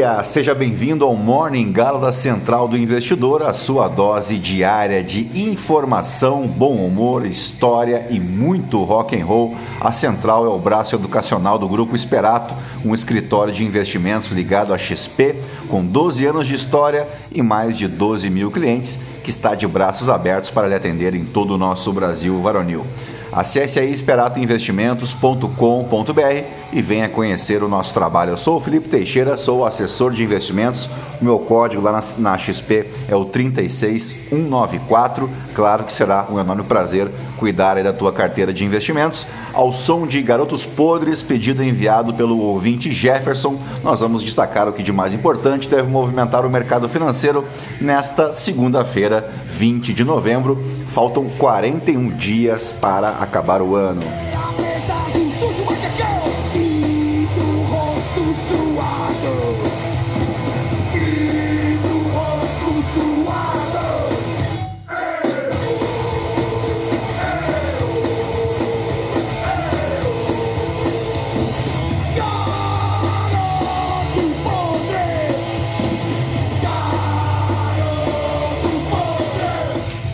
dia! Seja bem-vindo ao Morning Gala da Central do Investidor, a sua dose diária de informação, bom humor, história e muito rock and roll. A Central é o braço educacional do Grupo Esperato, um escritório de investimentos ligado à XP, com 12 anos de história e mais de 12 mil clientes, que está de braços abertos para lhe atender em todo o nosso Brasil varonil. Acesse aí esperatoinvestimentos.com.br e venha conhecer o nosso trabalho. Eu sou o Felipe Teixeira, sou assessor de investimentos. O meu código lá na, XP é o 36194. Claro que será um enorme prazer cuidar da tua carteira de investimentos. Ao som de Garotos Podres, pedido enviado pelo ouvinte Jefferson, nós vamos destacar o que de mais importante deve movimentar o mercado financeiro nesta segunda-feira, 20 de novembro. Faltam 41 dias para acabar o ano.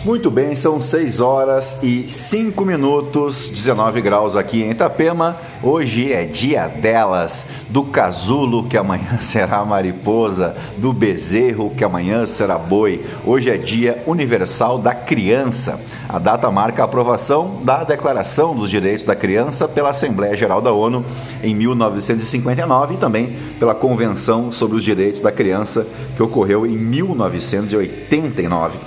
Muito bem, são 6 horas e 5 minutos, 19 graus aqui em Itapema. Hoje é dia delas, do casulo que amanhã será mariposa, do bezerro que amanhã será boi. Hoje é dia universal da criança. A data marca a aprovação da Declaração dos Direitos da Criança pela Assembleia Geral da ONU em 1959 e também pela Convenção sobre os Direitos da Criança que ocorreu em 1989.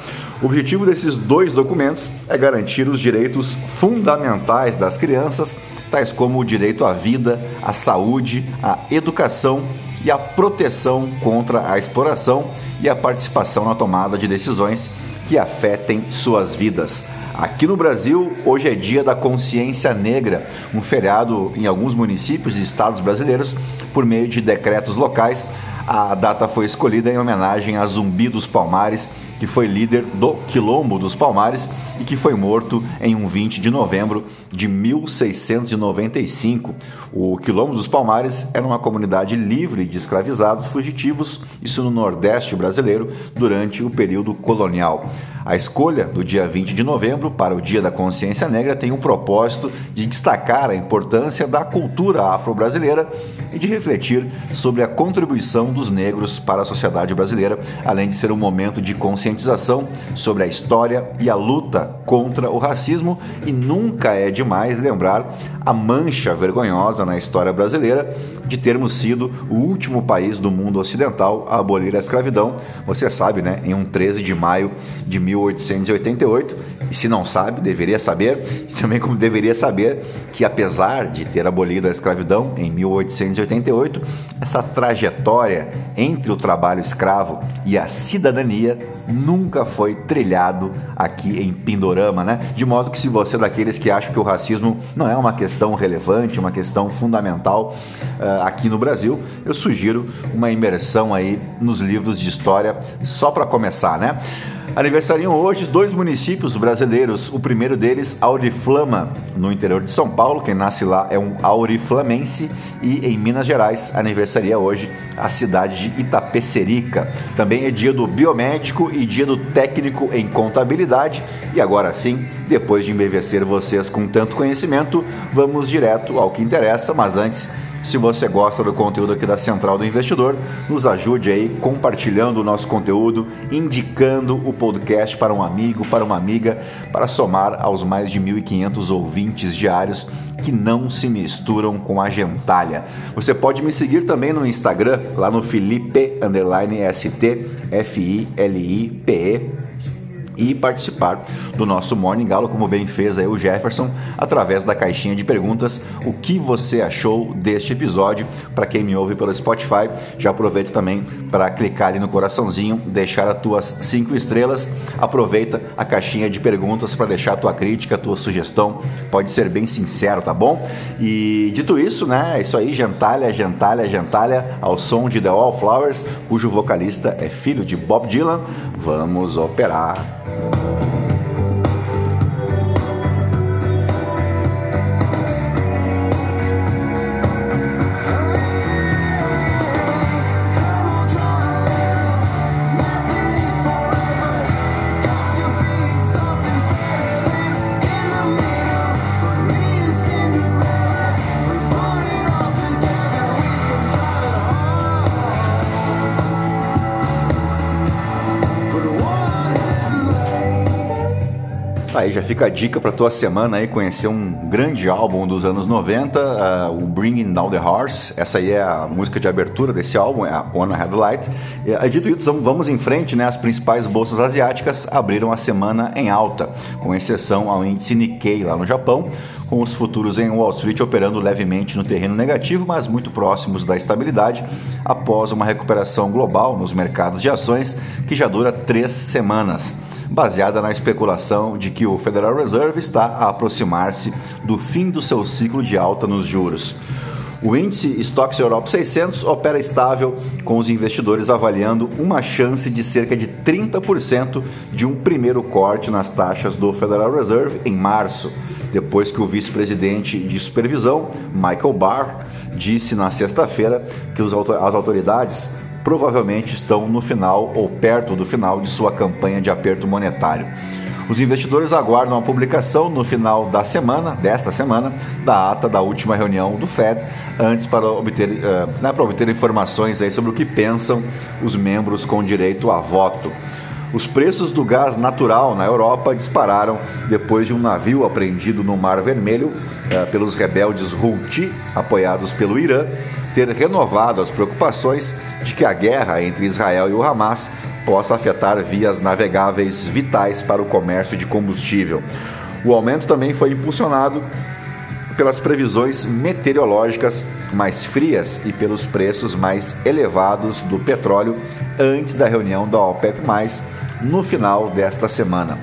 O objetivo desses dois documentos é garantir os direitos fundamentais das crianças, tais como o direito à vida, à saúde, à educação e à proteção contra a exploração e a participação na tomada de decisões que afetem suas vidas. Aqui no Brasil, hoje é dia da consciência negra, um feriado em alguns municípios e estados brasileiros por meio de decretos locais. A data foi escolhida em homenagem a Zumbi dos Palmares, que foi líder do Quilombo dos Palmares e que foi morto em um 20 de novembro de 1695. O Quilombo dos Palmares era uma comunidade livre de escravizados fugitivos, isso no Nordeste brasileiro, durante o período colonial. A escolha do dia 20 de novembro para o Dia da Consciência Negra tem o propósito de destacar a importância da cultura afro-brasileira e de refletir sobre a contribuição dos negros para a sociedade brasileira, além de ser um momento de conscientização sobre a história e a luta contra o racismo. E nunca é demais lembrar a mancha vergonhosa na história brasileira de termos sido o último país do mundo ocidental a abolir a escravidão. Você sabe, né? Em um 13 de maio de 1888. E se não sabe, deveria saber, também como deveria saber que apesar de ter abolido a escravidão em 1888, essa trajetória entre o trabalho escravo e a cidadania nunca foi trilhado aqui em Pindorama, né? De modo que se você é daqueles que acham que o racismo não é uma questão relevante, uma questão fundamental uh, aqui no Brasil, eu sugiro uma imersão aí nos livros de história só para começar, né? Aniversariam hoje dois municípios brasileiros. O primeiro deles, Auriflama, no interior de São Paulo. Quem nasce lá é um auriflamense. E em Minas Gerais, aniversaria hoje a cidade de Itapecerica. Também é dia do biomédico e dia do técnico em contabilidade. E agora sim, depois de embevecer vocês com tanto conhecimento, vamos direto ao que interessa. Mas antes, se você gosta do conteúdo aqui da Central do Investidor, nos ajude aí compartilhando o nosso conteúdo, indicando o podcast para um amigo, para uma amiga, para somar aos mais de 1.500 ouvintes diários que não se misturam com a gentalha. Você pode me seguir também no Instagram, lá no Felipe ST, F-I-L-I-P-E e participar do nosso Morning Galo, como bem fez aí o Jefferson, através da caixinha de perguntas. O que você achou deste episódio? Para quem me ouve pelo Spotify, já aproveita também para clicar ali no coraçãozinho, deixar as tuas cinco estrelas. Aproveita a caixinha de perguntas para deixar a tua crítica, a tua sugestão. Pode ser bem sincero, tá bom? E dito isso, né? É isso aí, gentalha, gentalha, gentalha, ao som de The Wallflowers, cujo vocalista é filho de Bob Dylan. Vamos operar. Aí já fica a dica para tua semana aí conhecer um grande álbum dos anos 90, uh, o Bringing Down the Horse. Essa aí é a música de abertura desse álbum, é a One Headlight. E, uh, dito isso, vamos em frente, né? As principais bolsas asiáticas abriram a semana em alta, com exceção ao índice Nikkei lá no Japão, com os futuros em Wall Street operando levemente no terreno negativo, mas muito próximos da estabilidade, após uma recuperação global nos mercados de ações que já dura três semanas baseada na especulação de que o Federal Reserve está a aproximar-se do fim do seu ciclo de alta nos juros. O índice Stocks Europe 600 opera estável, com os investidores avaliando uma chance de cerca de 30% de um primeiro corte nas taxas do Federal Reserve em março, depois que o vice-presidente de supervisão, Michael Barr, disse na sexta-feira que as autoridades provavelmente estão no final ou perto do final de sua campanha de aperto monetário. Os investidores aguardam a publicação no final da semana, desta semana, da ata da última reunião do Fed, antes para obter, uh, né, para obter informações aí sobre o que pensam os membros com direito a voto. Os preços do gás natural na Europa dispararam depois de um navio apreendido no Mar Vermelho uh, pelos rebeldes Houthi, apoiados pelo Irã, ter renovado as preocupações de que a guerra entre Israel e o Hamas possa afetar vias navegáveis vitais para o comércio de combustível. O aumento também foi impulsionado pelas previsões meteorológicas mais frias e pelos preços mais elevados do petróleo antes da reunião da OPEP+, no final desta semana.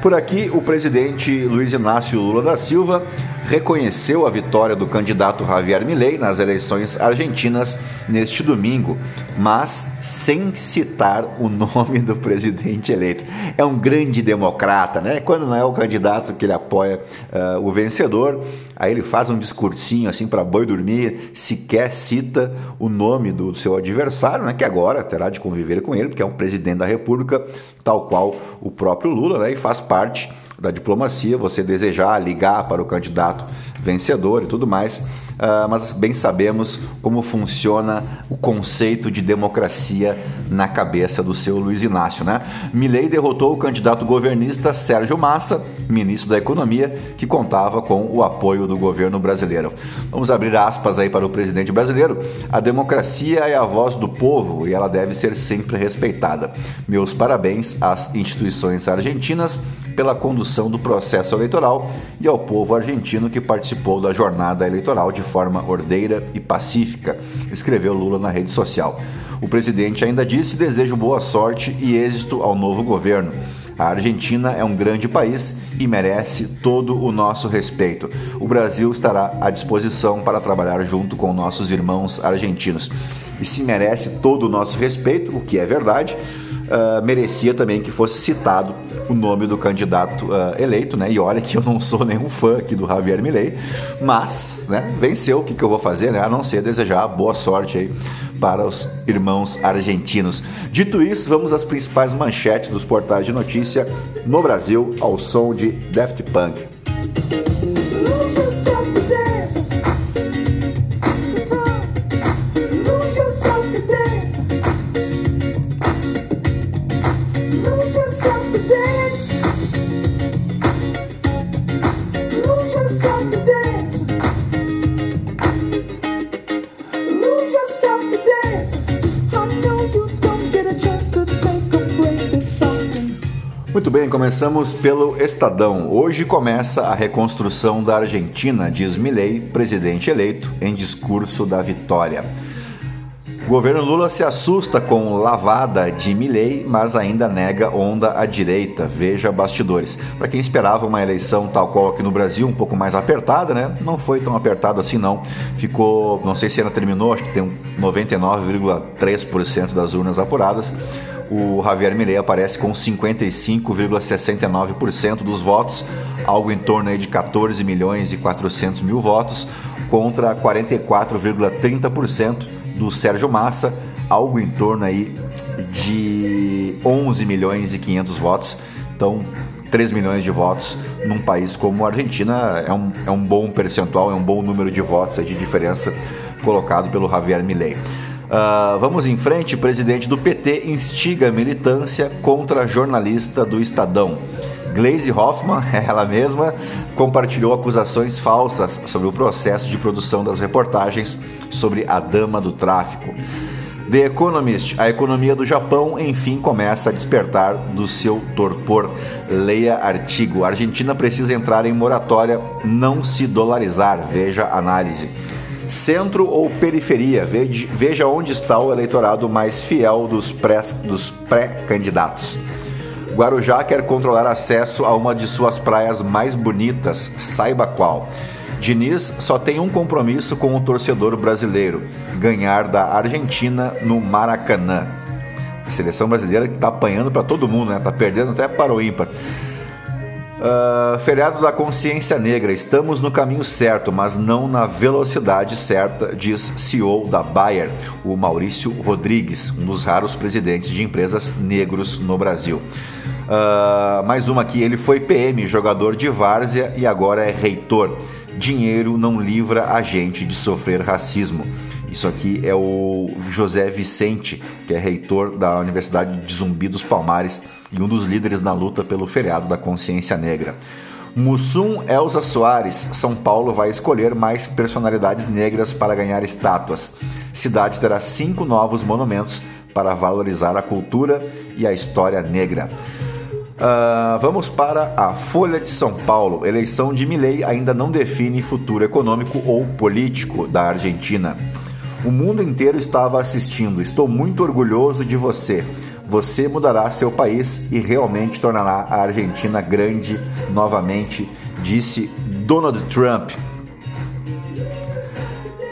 Por aqui, o presidente Luiz Inácio Lula da Silva reconheceu a vitória do candidato Javier Milei nas eleições argentinas neste domingo, mas sem citar o nome do presidente eleito. É um grande democrata, né? Quando não é o candidato que ele apoia uh, o vencedor, aí ele faz um discursinho assim para boi dormir, sequer cita o nome do seu adversário, né? Que agora terá de conviver com ele, porque é um presidente da República, tal qual o próprio Lula, né? E faz parte da diplomacia, você desejar ligar para o candidato vencedor e tudo mais. Uh, mas bem sabemos como funciona o conceito de democracia na cabeça do seu Luiz Inácio. Né? Milley derrotou o candidato governista Sérgio Massa, ministro da Economia, que contava com o apoio do governo brasileiro. Vamos abrir aspas aí para o presidente brasileiro. A democracia é a voz do povo e ela deve ser sempre respeitada. Meus parabéns às instituições argentinas pela condução do processo eleitoral e ao povo argentino que participou da jornada eleitoral de forma ordeira e pacífica, escreveu Lula na rede social. O presidente ainda disse: desejo boa sorte e êxito ao novo governo. A Argentina é um grande país e merece todo o nosso respeito. O Brasil estará à disposição para trabalhar junto com nossos irmãos argentinos. E se merece todo o nosso respeito, o que é verdade, uh, merecia também que fosse citado o nome do candidato uh, eleito, né? E olha que eu não sou nenhum fã aqui do Javier Milei, mas, né, venceu, o que, que eu vou fazer, né? A não ser desejar boa sorte aí para os irmãos argentinos. Dito isso, vamos às principais manchetes dos portais de notícia no Brasil ao som de Daft Punk. Muito bem, começamos pelo Estadão. Hoje começa a reconstrução da Argentina, diz Milei, presidente eleito, em discurso da vitória. O governo Lula se assusta com lavada de Milei, mas ainda nega onda à direita. Veja bastidores. Para quem esperava uma eleição tal qual aqui no Brasil, um pouco mais apertada, né? Não foi tão apertado assim não. Ficou, não sei se ainda terminou, acho que tem 99,3% das urnas apuradas o Javier Milei aparece com 55,69% dos votos, algo em torno de 14 milhões e 400 mil votos, contra 44,30% do Sérgio Massa, algo em torno aí de 11 milhões e 500 votos. Então, 3 milhões de votos num país como a Argentina é um, é um bom percentual, é um bom número de votos de diferença colocado pelo Javier Milei. Uh, vamos em frente. Presidente do PT instiga militância contra jornalista do Estadão. Glaze Hoffman, ela mesma, compartilhou acusações falsas sobre o processo de produção das reportagens sobre a dama do tráfico. The Economist, a economia do Japão, enfim, começa a despertar do seu torpor. Leia artigo. A Argentina precisa entrar em moratória, não se dolarizar. Veja análise. Centro ou periferia? Veja onde está o eleitorado mais fiel dos pré-candidatos. Guarujá quer controlar acesso a uma de suas praias mais bonitas, saiba qual. Diniz só tem um compromisso com o torcedor brasileiro: ganhar da Argentina no Maracanã. A seleção brasileira que está apanhando para todo mundo, né? Tá perdendo até para o ímpar. Uh, feriado da consciência negra. Estamos no caminho certo, mas não na velocidade certa, diz CEO da Bayer, o Maurício Rodrigues, um dos raros presidentes de empresas negros no Brasil. Uh, mais uma aqui: ele foi PM, jogador de várzea e agora é reitor dinheiro não livra a gente de sofrer racismo. Isso aqui é o José Vicente, que é reitor da Universidade de Zumbi dos Palmares e um dos líderes na luta pelo feriado da consciência negra. Mussum Elza Soares, São Paulo vai escolher mais personalidades negras para ganhar estátuas. Cidade terá cinco novos monumentos para valorizar a cultura e a história negra. Uh, vamos para a Folha de São Paulo. Eleição de Milei ainda não define futuro econômico ou político da Argentina. O mundo inteiro estava assistindo. Estou muito orgulhoso de você. Você mudará seu país e realmente tornará a Argentina grande novamente, disse Donald Trump.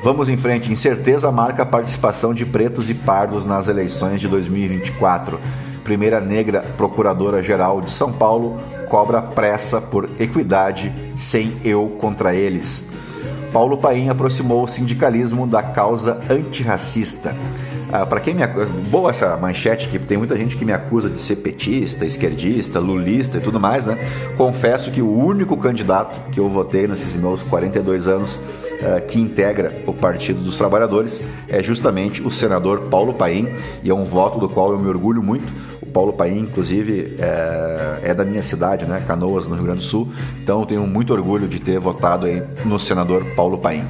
Vamos em frente. Incerteza marca a participação de pretos e pardos nas eleições de 2024 primeira negra procuradora-geral de São Paulo, cobra pressa por equidade sem eu contra eles. Paulo Paim aproximou o sindicalismo da causa antirracista. Ah, para quem me boa essa manchete que tem muita gente que me acusa de ser petista, esquerdista, lulista e tudo mais, né? Confesso que o único candidato que eu votei nesses meus 42 anos uh, que integra o Partido dos Trabalhadores é justamente o senador Paulo Paim e é um voto do qual eu me orgulho muito Paulo Paim, inclusive, é, é, da minha cidade, né? Canoas, no Rio Grande do Sul. Então eu tenho muito orgulho de ter votado no senador Paulo Paim.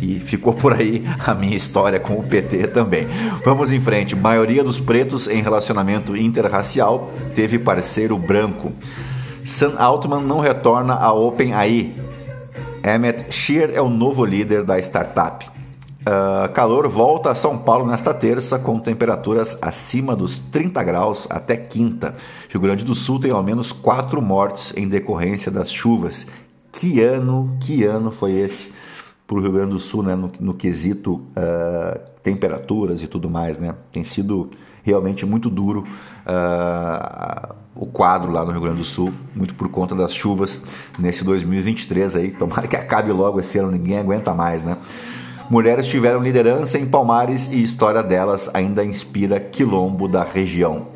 E ficou por aí a minha história com o PT também. Vamos em frente. Maioria dos pretos em relacionamento interracial teve parceiro branco. Sam Altman não retorna à OpenAI. Emmett Shear é o novo líder da startup. Uh, calor volta a São Paulo nesta terça com temperaturas acima dos 30 graus até quinta. Rio Grande do Sul tem ao menos quatro mortes em decorrência das chuvas. Que ano, que ano foi esse para o Rio Grande do Sul, né, no, no quesito uh, temperaturas e tudo mais, né? Tem sido realmente muito duro uh, o quadro lá no Rio Grande do Sul, muito por conta das chuvas nesse 2023 aí. Tomara que acabe logo esse ano, ninguém aguenta mais, né? Mulheres tiveram liderança em Palmares e história delas ainda inspira quilombo da região.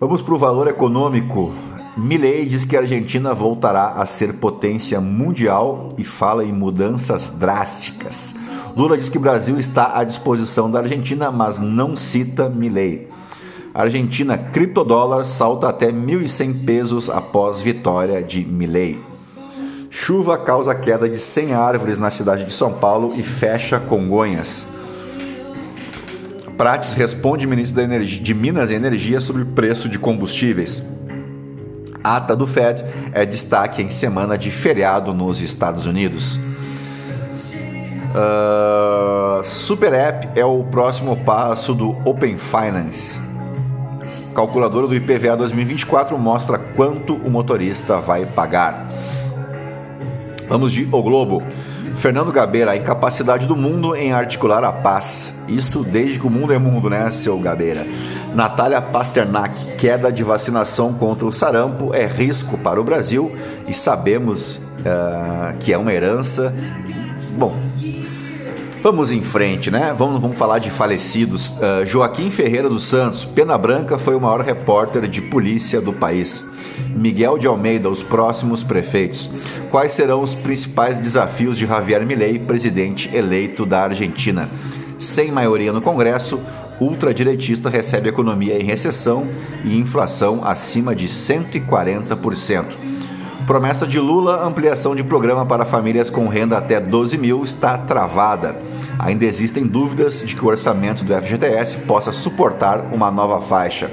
Vamos para o valor econômico. Milley diz que a Argentina voltará a ser potência mundial e fala em mudanças drásticas. Lula diz que o Brasil está à disposição da Argentina, mas não cita Milley. Argentina, criptodólar salta até 1.100 pesos após vitória de Milley. Chuva causa queda de 100 árvores na cidade de São Paulo e fecha Congonhas. Prates responde ministro de Minas e Energia sobre preço de combustíveis. Ata do Fed é destaque em semana de feriado nos Estados Unidos. Uh, Super App é o próximo passo do Open Finance. Calculadora do IPVA 2024 mostra quanto o motorista vai pagar. Vamos de O Globo. Fernando Gabeira, a incapacidade do mundo em articular a paz. Isso desde que o mundo é mundo, né, seu Gabeira? Natália Pasternak, queda de vacinação contra o sarampo é risco para o Brasil e sabemos uh, que é uma herança. Bom, Vamos em frente, né? Vamos, vamos falar de falecidos. Uh, Joaquim Ferreira dos Santos, Pena Branca, foi o maior repórter de polícia do país. Miguel de Almeida, os próximos prefeitos. Quais serão os principais desafios de Javier Milei, presidente eleito da Argentina? Sem maioria no Congresso, ultradireitista recebe economia em recessão e inflação acima de 140%. Promessa de Lula, ampliação de programa para famílias com renda até 12 mil está travada. Ainda existem dúvidas de que o orçamento do FGTS possa suportar uma nova faixa.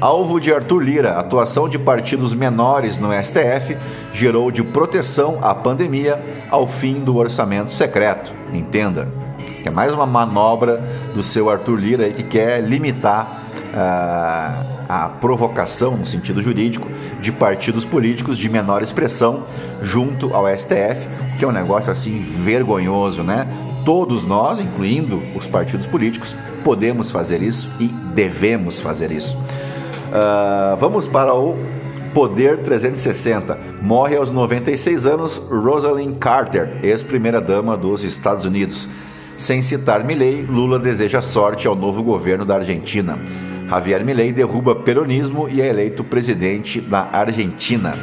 Alvo de Arthur Lira, atuação de partidos menores no STF gerou de proteção à pandemia ao fim do orçamento secreto. Entenda. Que é mais uma manobra do seu Arthur Lira aí que quer limitar uh, a provocação, no sentido jurídico, de partidos políticos de menor expressão junto ao STF, que é um negócio assim vergonhoso, né? Todos nós, incluindo os partidos políticos, podemos fazer isso e devemos fazer isso. Uh, vamos para o Poder 360. Morre aos 96 anos Rosalind Carter, ex-primeira-dama dos Estados Unidos. Sem citar Milley, Lula deseja sorte ao novo governo da Argentina. Javier Milei derruba peronismo e é eleito presidente da Argentina.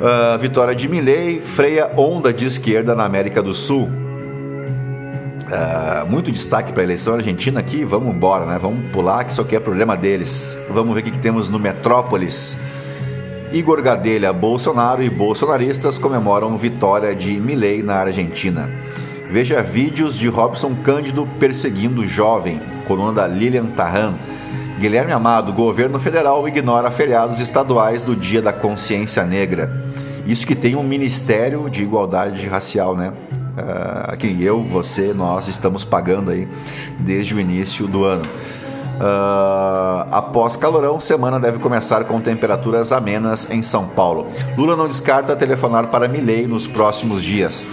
Uh, vitória de Milei freia onda de esquerda na América do Sul. Uh, muito destaque para a eleição argentina aqui. Vamos embora, né? Vamos pular, que isso aqui é problema deles. Vamos ver o que, que temos no Metrópolis. Igor Gadelha, Bolsonaro e bolsonaristas comemoram vitória de Milei na Argentina. Veja vídeos de Robson Cândido perseguindo jovem, coluna da Lilian Tarran. Guilherme Amado, governo federal ignora feriados estaduais do Dia da Consciência Negra. Isso que tem um Ministério de Igualdade Racial, né? uh, que eu, você, nós estamos pagando aí desde o início do ano. Uh, após calorão, semana deve começar com temperaturas amenas em São Paulo. Lula não descarta telefonar para Milei nos próximos dias.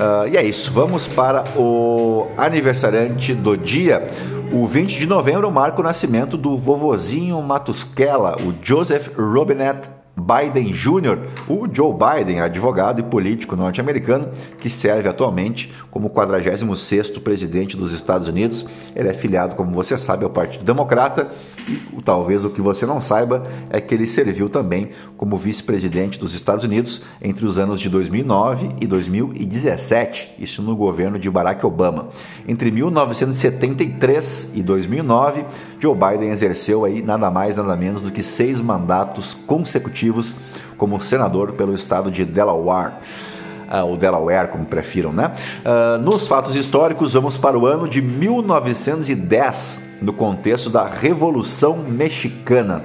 Uh, e é isso, vamos para o aniversariante do dia. O 20 de novembro marca o nascimento do vovozinho Matusquela, o Joseph Robinette Biden Jr., o Joe Biden, advogado e político norte-americano, que serve atualmente como 46º presidente dos Estados Unidos. Ele é filiado, como você sabe, ao Partido Democrata e talvez o que você não saiba é que ele serviu também como vice-presidente dos Estados Unidos entre os anos de 2009 e 2017, isso no governo de Barack Obama. Entre 1973 e 2009, Joe Biden exerceu aí nada mais nada menos do que seis mandatos consecutivos como senador pelo estado de Delaware. Uh, Delaware, como prefiram, né? Uh, nos fatos históricos, vamos para o ano de 1910, no contexto da Revolução Mexicana.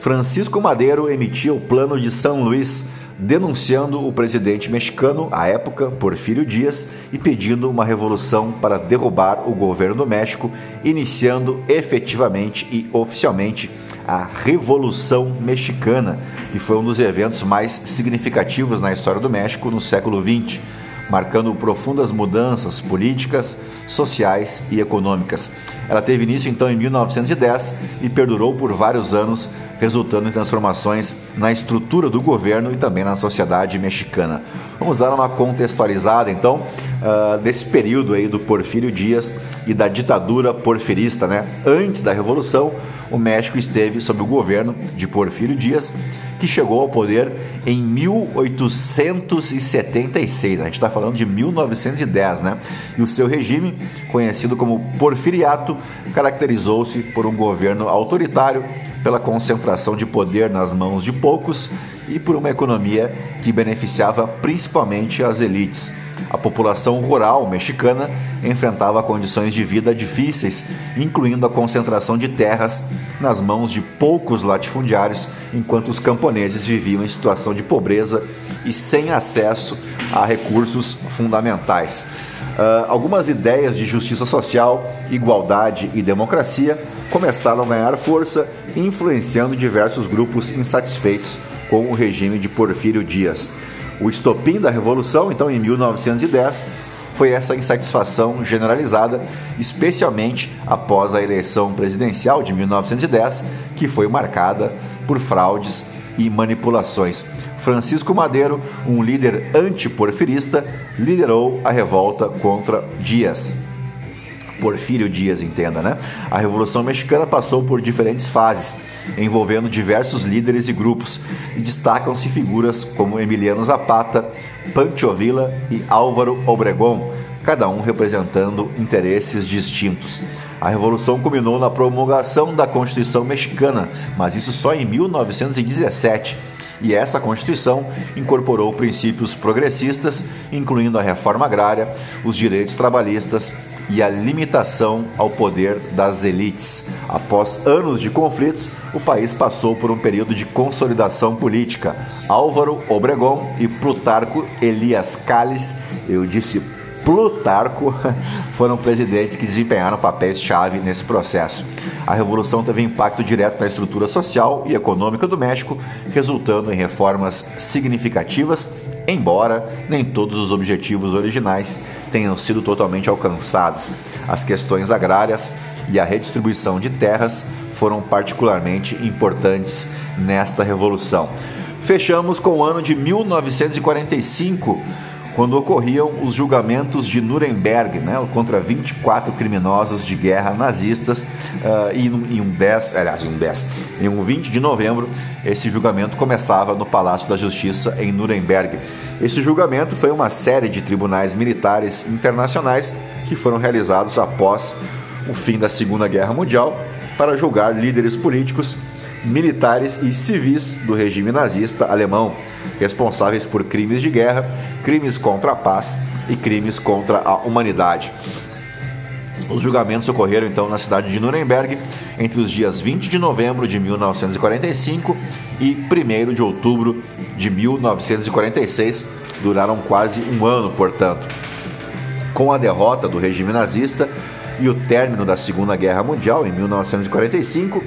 Francisco Madeiro emitia o Plano de São Luís denunciando o presidente mexicano, à época, Porfírio Dias, e pedindo uma revolução para derrubar o governo do México, iniciando efetivamente e oficialmente a Revolução Mexicana, que foi um dos eventos mais significativos na história do México no século XX, marcando profundas mudanças políticas, sociais e econômicas. Ela teve início então em 1910 e perdurou por vários anos resultando em transformações na estrutura do governo e também na sociedade mexicana. Vamos dar uma contextualizada então uh, desse período aí do Porfírio Dias e da ditadura porfirista, né? Antes da Revolução, o México esteve sob o governo de Porfírio Dias, que chegou ao poder em 1876. A gente está falando de 1910, né? E o seu regime, conhecido como Porfiriato, caracterizou-se por um governo autoritário pela concentração de poder nas mãos de poucos e por uma economia que beneficiava principalmente as elites. A população rural mexicana enfrentava condições de vida difíceis, incluindo a concentração de terras nas mãos de poucos latifundiários, enquanto os camponeses viviam em situação de pobreza e sem acesso a recursos fundamentais. Uh, algumas ideias de justiça social, igualdade e democracia começaram a ganhar força, influenciando diversos grupos insatisfeitos com o regime de Porfírio Dias. O estopim da Revolução, então, em 1910, foi essa insatisfação generalizada, especialmente após a eleição presidencial de 1910, que foi marcada por fraudes e manipulações. Francisco Madeiro, um líder antiporfirista, liderou a revolta contra Dias. Porfírio Dias, entenda, né? A Revolução Mexicana passou por diferentes fases, envolvendo diversos líderes e grupos, e destacam-se figuras como Emiliano Zapata, Pancho Villa e Álvaro Obregón, cada um representando interesses distintos. A revolução culminou na promulgação da Constituição Mexicana, mas isso só em 1917 e essa Constituição incorporou princípios progressistas, incluindo a reforma agrária, os direitos trabalhistas e a limitação ao poder das elites. Após anos de conflitos, o país passou por um período de consolidação política. Álvaro Obregón e Plutarco Elias Calles, eu disse Plutarco, foram presidentes que desempenharam papéis-chave nesse processo. A revolução teve impacto direto na estrutura social e econômica do México, resultando em reformas significativas, embora nem todos os objetivos originais tenham sido totalmente alcançados. As questões agrárias e a redistribuição de terras foram particularmente importantes nesta revolução. Fechamos com o ano de 1945 quando ocorriam os julgamentos de Nuremberg né, contra 24 criminosos de guerra nazistas uh, e em um 10, aliás, em um 10, em um 20 de novembro, esse julgamento começava no Palácio da Justiça em Nuremberg. Esse julgamento foi uma série de tribunais militares internacionais que foram realizados após o fim da Segunda Guerra Mundial para julgar líderes políticos, militares e civis do regime nazista alemão responsáveis por crimes de guerra, crimes contra a paz e crimes contra a humanidade. Os julgamentos ocorreram então na cidade de Nuremberg entre os dias 20 de novembro de 1945 e 1 de outubro de 1946. Duraram quase um ano, portanto. Com a derrota do regime nazista e o término da Segunda Guerra Mundial em 1945,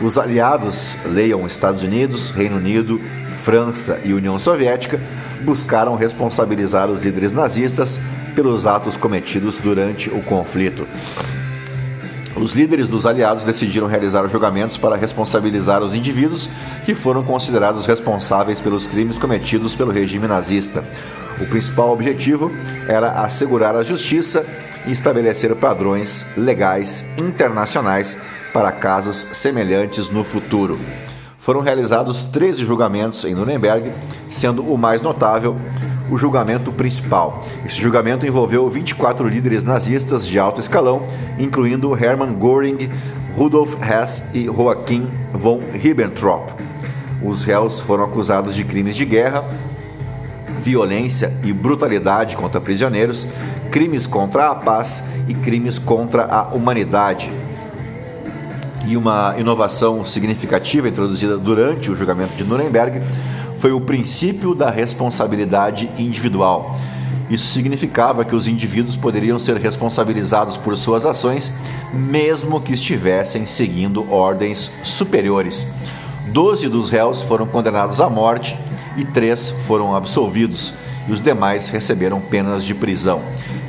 os aliados, leiam Estados Unidos, Reino Unido França e União Soviética buscaram responsabilizar os líderes nazistas pelos atos cometidos durante o conflito. Os líderes dos aliados decidiram realizar julgamentos para responsabilizar os indivíduos que foram considerados responsáveis pelos crimes cometidos pelo regime nazista. O principal objetivo era assegurar a justiça e estabelecer padrões legais internacionais para casos semelhantes no futuro foram realizados 13 julgamentos em Nuremberg, sendo o mais notável o julgamento principal. Esse julgamento envolveu 24 líderes nazistas de alto escalão, incluindo Hermann Göring, Rudolf Hess e Joachim von Ribbentrop. Os réus foram acusados de crimes de guerra, violência e brutalidade contra prisioneiros, crimes contra a paz e crimes contra a humanidade e uma inovação significativa introduzida durante o julgamento de Nuremberg foi o princípio da responsabilidade individual. Isso significava que os indivíduos poderiam ser responsabilizados por suas ações, mesmo que estivessem seguindo ordens superiores. Doze dos réus foram condenados à morte e três foram absolvidos, e os demais receberam penas de prisão.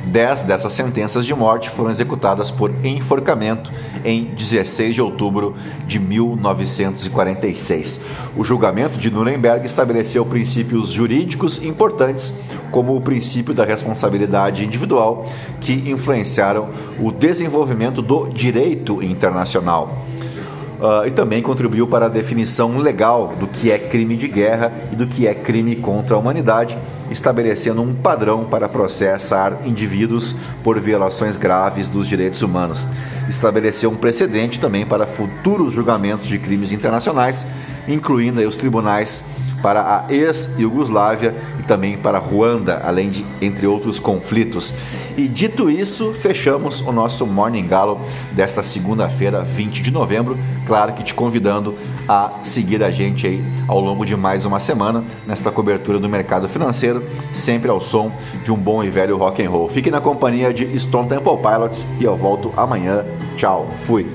Dez dessas sentenças de morte foram executadas por enforcamento em 16 de outubro de 1946. O julgamento de Nuremberg estabeleceu princípios jurídicos importantes, como o princípio da responsabilidade individual, que influenciaram o desenvolvimento do direito internacional. Uh, e também contribuiu para a definição legal do que é crime de guerra e do que é crime contra a humanidade estabelecendo um padrão para processar indivíduos por violações graves dos direitos humanos. Estabeleceu um precedente também para futuros julgamentos de crimes internacionais, incluindo os tribunais para a ex-Yugoslávia e também para Ruanda, além de entre outros conflitos. E dito isso, fechamos o nosso Morning Galo desta segunda-feira, 20 de novembro. Claro que te convidando a seguir a gente aí ao longo de mais uma semana nesta cobertura do mercado financeiro, sempre ao som de um bom e velho rock and roll. Fique na companhia de Stone Temple Pilots e eu volto amanhã. Tchau, fui.